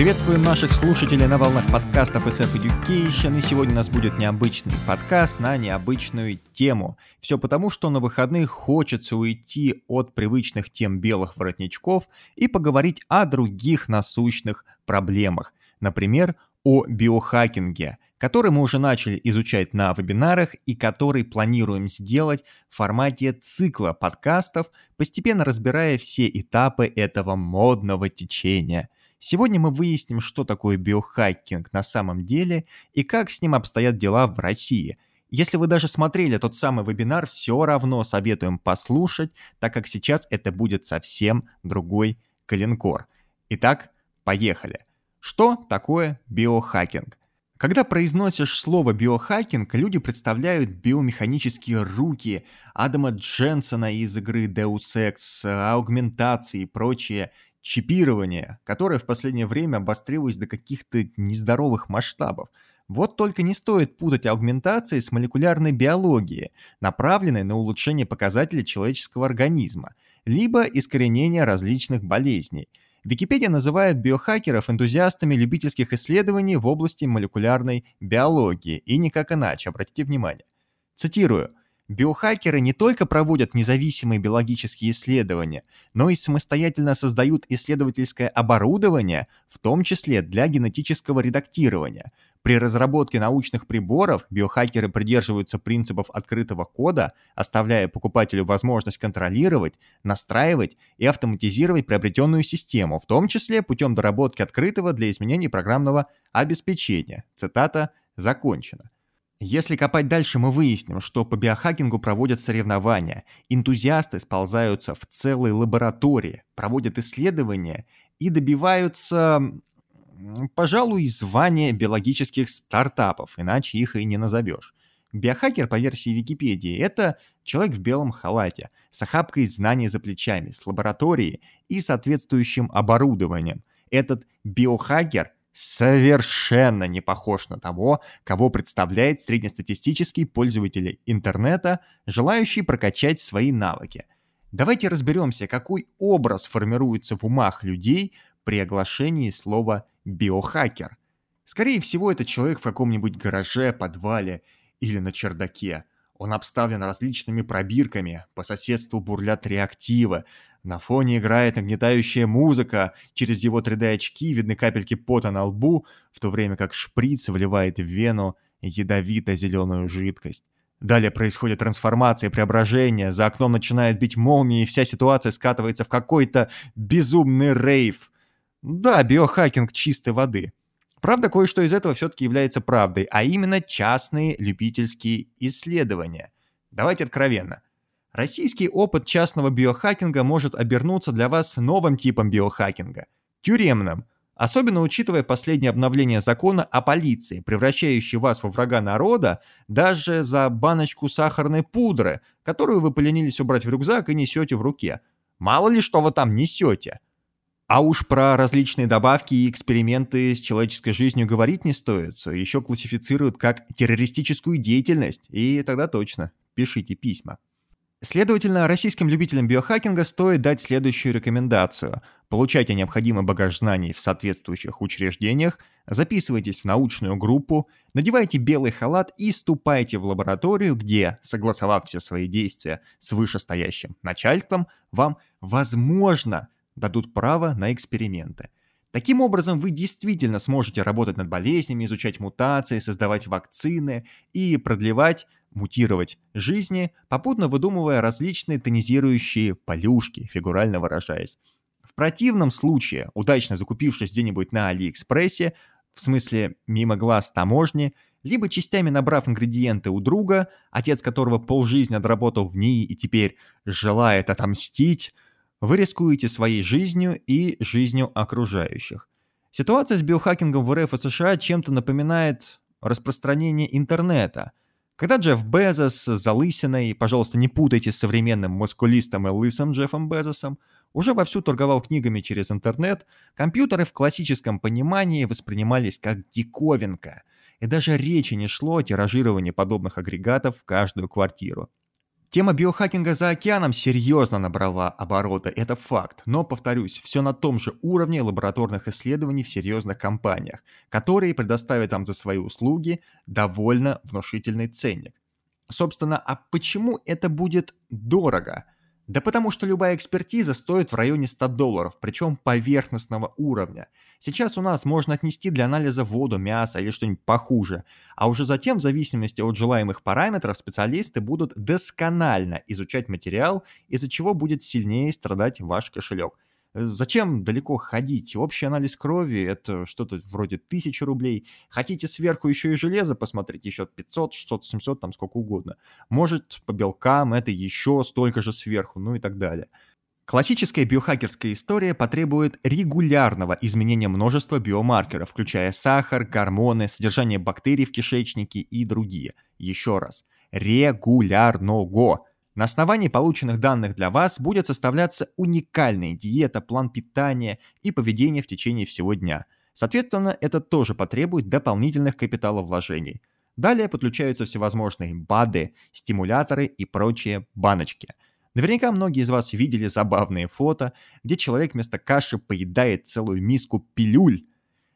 Приветствуем наших слушателей на волнах подкастов SF Education, и сегодня у нас будет необычный подкаст на необычную тему. Все потому, что на выходных хочется уйти от привычных тем белых воротничков и поговорить о других насущных проблемах. Например, о биохакинге, который мы уже начали изучать на вебинарах и который планируем сделать в формате цикла подкастов, постепенно разбирая все этапы этого модного течения – Сегодня мы выясним, что такое биохакинг на самом деле и как с ним обстоят дела в России. Если вы даже смотрели тот самый вебинар, все равно советуем послушать, так как сейчас это будет совсем другой калинкор. Итак, поехали. Что такое биохакинг? Когда произносишь слово биохакинг, люди представляют биомеханические руки Адама Дженсона из игры Deus Ex, аугментации и прочее чипирование, которое в последнее время обострилось до каких-то нездоровых масштабов. Вот только не стоит путать аугментации с молекулярной биологией, направленной на улучшение показателей человеческого организма, либо искоренение различных болезней. Википедия называет биохакеров энтузиастами любительских исследований в области молекулярной биологии, и никак иначе, обратите внимание. Цитирую – Биохакеры не только проводят независимые биологические исследования, но и самостоятельно создают исследовательское оборудование, в том числе для генетического редактирования. При разработке научных приборов биохакеры придерживаются принципов открытого кода, оставляя покупателю возможность контролировать, настраивать и автоматизировать приобретенную систему, в том числе путем доработки открытого для изменений программного обеспечения. Цитата закончена. Если копать дальше, мы выясним, что по биохакингу проводят соревнования, энтузиасты сползаются в целые лаборатории, проводят исследования и добиваются, пожалуй, звания биологических стартапов, иначе их и не назовешь. Биохакер, по версии Википедии, это человек в белом халате, с охапкой знаний за плечами, с лабораторией и соответствующим оборудованием. Этот биохакер – совершенно не похож на того, кого представляет среднестатистический пользователь интернета, желающий прокачать свои навыки. Давайте разберемся, какой образ формируется в умах людей при оглашении слова «биохакер». Скорее всего, это человек в каком-нибудь гараже, подвале или на чердаке. Он обставлен различными пробирками, по соседству бурлят реактивы, на фоне играет нагнетающая музыка, через его 3D-очки видны капельки пота на лбу, в то время как шприц вливает в вену ядовито-зеленую жидкость. Далее происходит трансформация, преображение, за окном начинает бить молнии, и вся ситуация скатывается в какой-то безумный рейв. Да, биохакинг чистой воды. Правда, кое-что из этого все-таки является правдой, а именно частные любительские исследования. Давайте откровенно – Российский опыт частного биохакинга может обернуться для вас новым типом биохакинга – тюремным, особенно учитывая последнее обновление закона о полиции, превращающий вас во врага народа даже за баночку сахарной пудры, которую вы поленились убрать в рюкзак и несете в руке. Мало ли что вы там несете. А уж про различные добавки и эксперименты с человеческой жизнью говорить не стоит. Еще классифицируют как террористическую деятельность, и тогда точно пишите письма. Следовательно, российским любителям биохакинга стоит дать следующую рекомендацию. Получайте необходимый багаж знаний в соответствующих учреждениях, записывайтесь в научную группу, надевайте белый халат и ступайте в лабораторию, где, согласовав все свои действия с вышестоящим начальством, вам, возможно, дадут право на эксперименты. Таким образом, вы действительно сможете работать над болезнями, изучать мутации, создавать вакцины и продлевать мутировать жизни, попутно выдумывая различные тонизирующие полюшки, фигурально выражаясь. В противном случае, удачно закупившись где-нибудь на Алиэкспрессе, в смысле мимо глаз таможни, либо частями набрав ингредиенты у друга, отец которого полжизни отработал в ней и теперь желает отомстить, вы рискуете своей жизнью и жизнью окружающих. Ситуация с биохакингом в РФ и США чем-то напоминает распространение интернета – когда Джефф Безос с залысиной, пожалуйста, не путайте с современным мускулистом и лысым Джеффом Безосом, уже вовсю торговал книгами через интернет, компьютеры в классическом понимании воспринимались как диковинка. и даже речи не шло о тиражировании подобных агрегатов в каждую квартиру. Тема биохакинга за океаном серьезно набрала обороты, это факт. Но, повторюсь, все на том же уровне лабораторных исследований в серьезных компаниях, которые предоставят вам за свои услуги довольно внушительный ценник. Собственно, а почему это будет дорого? Да потому что любая экспертиза стоит в районе 100 долларов, причем поверхностного уровня. Сейчас у нас можно отнести для анализа воду, мясо или что-нибудь похуже, а уже затем, в зависимости от желаемых параметров, специалисты будут досконально изучать материал, из-за чего будет сильнее страдать ваш кошелек – зачем далеко ходить? Общий анализ крови – это что-то вроде 1000 рублей. Хотите сверху еще и железо посмотреть? Еще 500, 600, 700, там сколько угодно. Может, по белкам это еще столько же сверху, ну и так далее. Классическая биохакерская история потребует регулярного изменения множества биомаркеров, включая сахар, гормоны, содержание бактерий в кишечнике и другие. Еще раз, регулярного. На основании полученных данных для вас будет составляться уникальная диета, план питания и поведение в течение всего дня. Соответственно, это тоже потребует дополнительных капиталовложений. Далее подключаются всевозможные БАДы, стимуляторы и прочие баночки. Наверняка многие из вас видели забавные фото, где человек вместо каши поедает целую миску пилюль.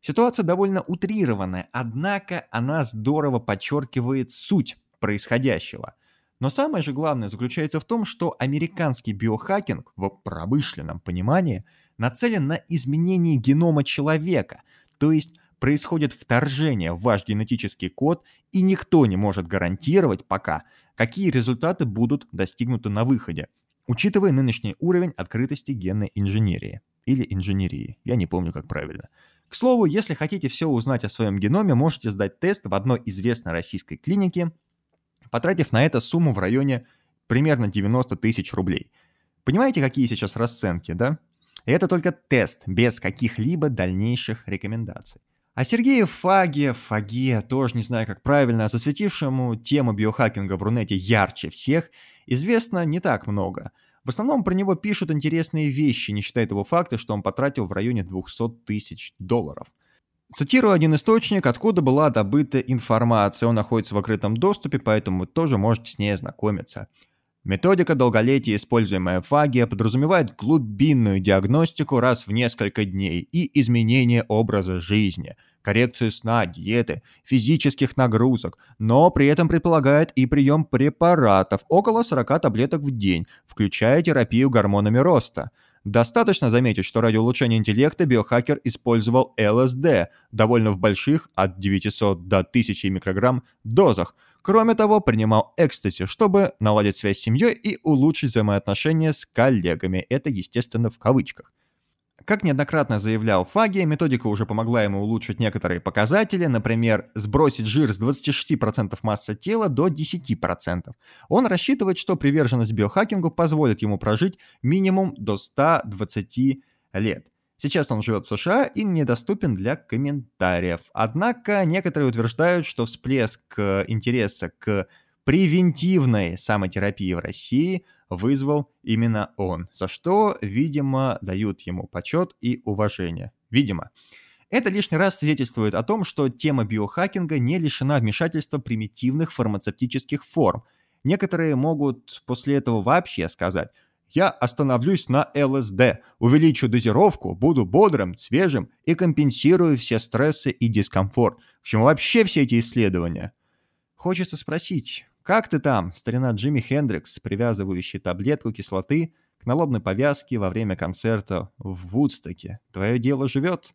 Ситуация довольно утрированная, однако она здорово подчеркивает суть происходящего – но самое же главное заключается в том, что американский биохакинг в промышленном понимании нацелен на изменение генома человека, то есть происходит вторжение в ваш генетический код, и никто не может гарантировать пока, какие результаты будут достигнуты на выходе, учитывая нынешний уровень открытости генной инженерии. Или инженерии, я не помню, как правильно. К слову, если хотите все узнать о своем геноме, можете сдать тест в одной известной российской клинике потратив на это сумму в районе примерно 90 тысяч рублей. Понимаете, какие сейчас расценки, да? И это только тест, без каких-либо дальнейших рекомендаций. А Сергею Фаге, Фаге, тоже не знаю как правильно, засветившему тему биохакинга в Рунете ярче всех, известно не так много. В основном про него пишут интересные вещи, не считая того факта, что он потратил в районе 200 тысяч долларов – Цитирую один источник, откуда была добыта информация. Он находится в открытом доступе, поэтому вы тоже можете с ней ознакомиться. Методика долголетия, используемая в подразумевает глубинную диагностику раз в несколько дней и изменение образа жизни, коррекцию сна, диеты, физических нагрузок, но при этом предполагает и прием препаратов, около 40 таблеток в день, включая терапию гормонами роста – Достаточно заметить, что ради улучшения интеллекта биохакер использовал ЛСД, довольно в больших, от 900 до 1000 микрограмм, дозах. Кроме того, принимал экстази, чтобы наладить связь с семьей и улучшить взаимоотношения с коллегами. Это, естественно, в кавычках. Как неоднократно заявлял Фаги, методика уже помогла ему улучшить некоторые показатели, например, сбросить жир с 26% массы тела до 10%. Он рассчитывает, что приверженность биохакингу позволит ему прожить минимум до 120 лет. Сейчас он живет в США и недоступен для комментариев. Однако некоторые утверждают, что всплеск э, интереса к превентивной самотерапии в России вызвал именно он, за что, видимо, дают ему почет и уважение. Видимо. Это лишний раз свидетельствует о том, что тема биохакинга не лишена вмешательства примитивных фармацевтических форм. Некоторые могут после этого вообще сказать «Я остановлюсь на ЛСД, увеличу дозировку, буду бодрым, свежим и компенсирую все стрессы и дискомфорт». К чему вообще все эти исследования? Хочется спросить, как ты там, старина Джимми Хендрикс, привязывающий таблетку кислоты к налобной повязке во время концерта в Вудстоке? Твое дело живет?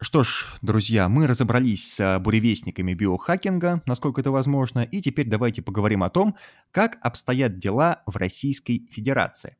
Что ж, друзья, мы разобрались с буревестниками биохакинга, насколько это возможно, и теперь давайте поговорим о том, как обстоят дела в Российской Федерации.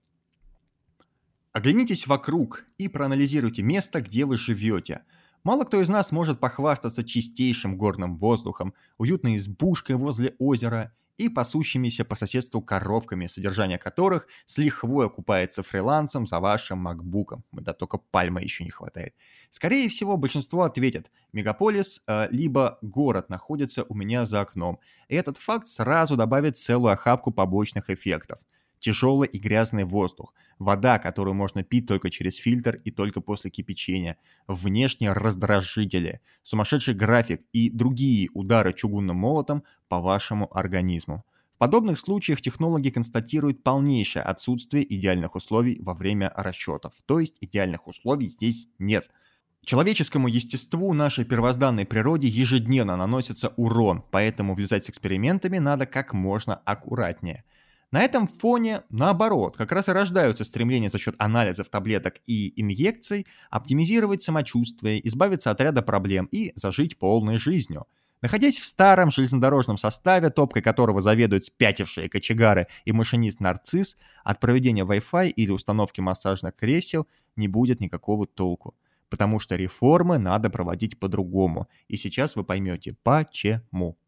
Оглянитесь вокруг и проанализируйте место, где вы живете – Мало кто из нас может похвастаться чистейшим горным воздухом, уютной избушкой возле озера и пасущимися по соседству коровками, содержание которых с лихвой окупается фрилансом за вашим макбуком. Да только пальма еще не хватает. Скорее всего, большинство ответят, мегаполис э, либо город находится у меня за окном. И этот факт сразу добавит целую охапку побочных эффектов. Тяжелый и грязный воздух, вода, которую можно пить только через фильтр и только после кипячения, внешние раздражители, сумасшедший график и другие удары чугунным молотом по вашему организму. В подобных случаях технологи констатируют полнейшее отсутствие идеальных условий во время расчетов, то есть идеальных условий здесь нет – Человеческому естеству, нашей первозданной природе ежедневно наносится урон, поэтому влезать с экспериментами надо как можно аккуратнее. На этом фоне, наоборот, как раз и рождаются стремления за счет анализов таблеток и инъекций оптимизировать самочувствие, избавиться от ряда проблем и зажить полной жизнью. Находясь в старом железнодорожном составе, топкой которого заведуют спятившие кочегары и машинист-нарцисс, от проведения Wi-Fi или установки массажных кресел не будет никакого толку потому что реформы надо проводить по-другому. И сейчас вы поймете, почему.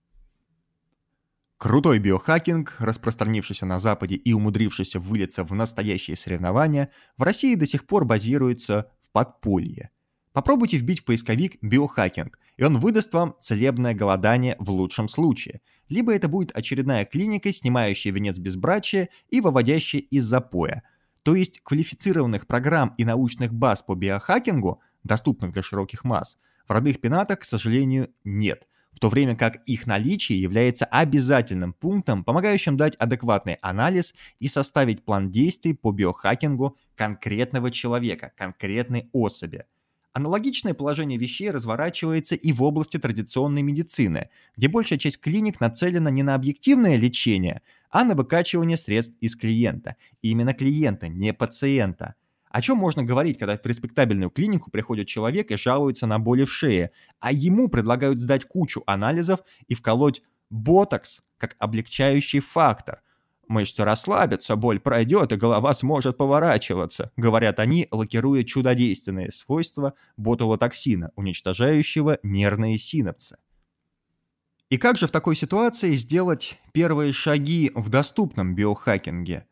Крутой биохакинг, распространившийся на Западе и умудрившийся вылиться в настоящие соревнования, в России до сих пор базируется в подполье. Попробуйте вбить в поисковик биохакинг, и он выдаст вам целебное голодание в лучшем случае. Либо это будет очередная клиника, снимающая венец безбрачия и выводящая из запоя. То есть квалифицированных программ и научных баз по биохакингу – доступных для широких масс, в родных пенатах, к сожалению, нет, в то время как их наличие является обязательным пунктом, помогающим дать адекватный анализ и составить план действий по биохакингу конкретного человека, конкретной особи. Аналогичное положение вещей разворачивается и в области традиционной медицины, где большая часть клиник нацелена не на объективное лечение, а на выкачивание средств из клиента. И именно клиента, не пациента – о чем можно говорить, когда в респектабельную клинику приходит человек и жалуется на боли в шее, а ему предлагают сдать кучу анализов и вколоть ботокс как облегчающий фактор. Мышцы расслабятся, боль пройдет и голова сможет поворачиваться, говорят они, лакируя чудодейственные свойства ботулотоксина, уничтожающего нервные синапсы. И как же в такой ситуации сделать первые шаги в доступном биохакинге –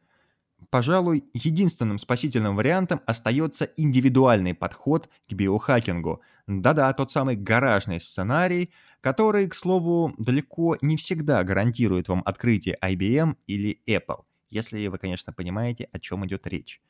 пожалуй, единственным спасительным вариантом остается индивидуальный подход к биохакингу. Да-да, тот самый гаражный сценарий, который, к слову, далеко не всегда гарантирует вам открытие IBM или Apple, если вы, конечно, понимаете, о чем идет речь.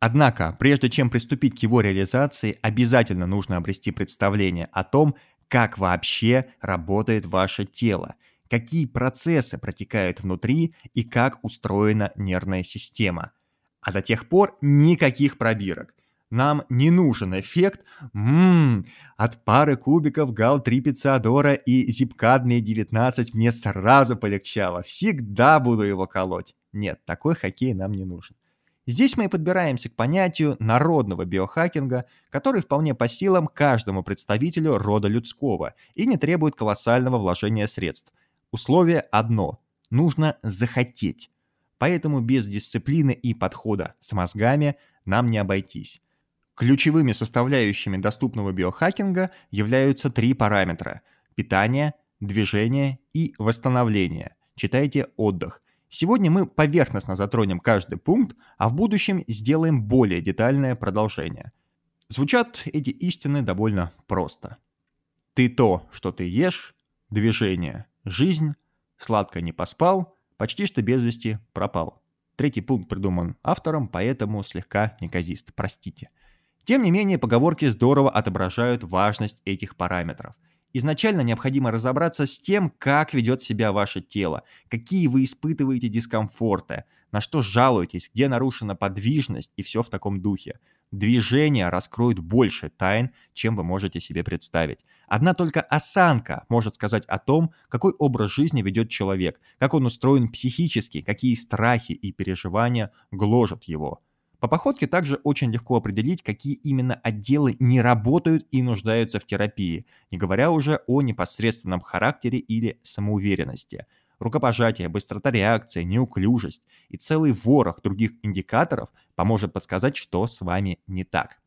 Однако, прежде чем приступить к его реализации, обязательно нужно обрести представление о том, как вообще работает ваше тело – какие процессы протекают внутри и как устроена нервная система. А до тех пор никаких пробирок. Нам не нужен эффект «Ммм, от пары кубиков гал-3 пиццадора и зипкадмия 19 мне сразу полегчало, всегда буду его колоть». Нет, такой хоккей нам не нужен. Здесь мы и подбираемся к понятию народного биохакинга, который вполне по силам каждому представителю рода людского и не требует колоссального вложения средств – Условие одно – нужно захотеть. Поэтому без дисциплины и подхода с мозгами нам не обойтись. Ключевыми составляющими доступного биохакинга являются три параметра – питание, движение и восстановление. Читайте отдых. Сегодня мы поверхностно затронем каждый пункт, а в будущем сделаем более детальное продолжение. Звучат эти истины довольно просто. Ты то, что ты ешь, движение – Жизнь, сладко не поспал, почти что без вести пропал. Третий пункт придуман автором, поэтому слегка неказист, простите. Тем не менее, поговорки здорово отображают важность этих параметров. Изначально необходимо разобраться с тем, как ведет себя ваше тело, какие вы испытываете дискомфорты, на что жалуетесь, где нарушена подвижность и все в таком духе. Движения раскроют больше тайн, чем вы можете себе представить. Одна только осанка может сказать о том, какой образ жизни ведет человек, как он устроен психически, какие страхи и переживания гложат его. По походке также очень легко определить, какие именно отделы не работают и нуждаются в терапии, не говоря уже о непосредственном характере или самоуверенности – рукопожатие, быстрота реакции, неуклюжесть и целый ворох других индикаторов поможет подсказать, что с вами не так.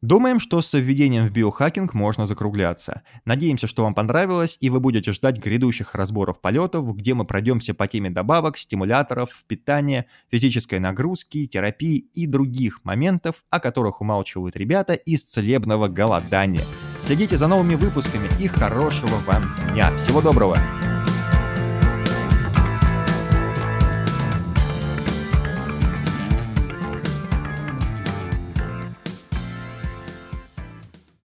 Думаем, что с введением в биохакинг можно закругляться. Надеемся, что вам понравилось и вы будете ждать грядущих разборов полетов, где мы пройдемся по теме добавок, стимуляторов, питания, физической нагрузки, терапии и других моментов, о которых умалчивают ребята из целебного голодания. Следите за новыми выпусками и хорошего вам дня. Всего доброго!